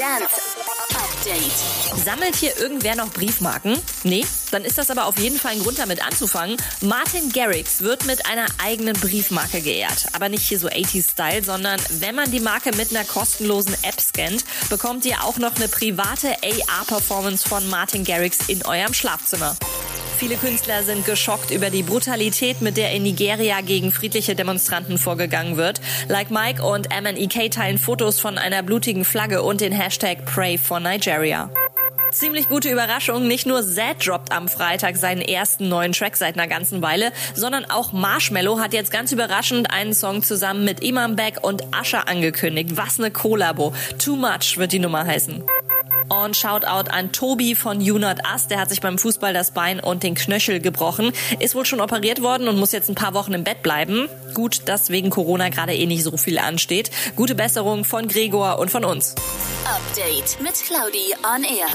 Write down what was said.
Update. Sammelt hier irgendwer noch Briefmarken? Nee? Dann ist das aber auf jeden Fall ein Grund damit anzufangen. Martin Garrix wird mit einer eigenen Briefmarke geehrt. Aber nicht hier so 80s-Style, sondern wenn man die Marke mit einer kostenlosen App scannt, bekommt ihr auch noch eine private AR-Performance von Martin Garrix in eurem Schlafzimmer. Viele Künstler sind geschockt über die Brutalität, mit der in Nigeria gegen friedliche Demonstranten vorgegangen wird. Like Mike und MNEK teilen Fotos von einer blutigen Flagge und den Hashtag Pray for Nigeria. Ziemlich gute Überraschung. Nicht nur Zed droppt am Freitag seinen ersten neuen Track seit einer ganzen Weile, sondern auch Marshmello hat jetzt ganz überraschend einen Song zusammen mit Imam Beck und Asher angekündigt. Was ne Kollabo. Too Much wird die Nummer heißen. Und Shoutout an Tobi von You Not Us. Der hat sich beim Fußball das Bein und den Knöchel gebrochen. Ist wohl schon operiert worden und muss jetzt ein paar Wochen im Bett bleiben. Gut, dass wegen Corona gerade eh nicht so viel ansteht. Gute Besserung von Gregor und von uns. Update mit Claudi on Air.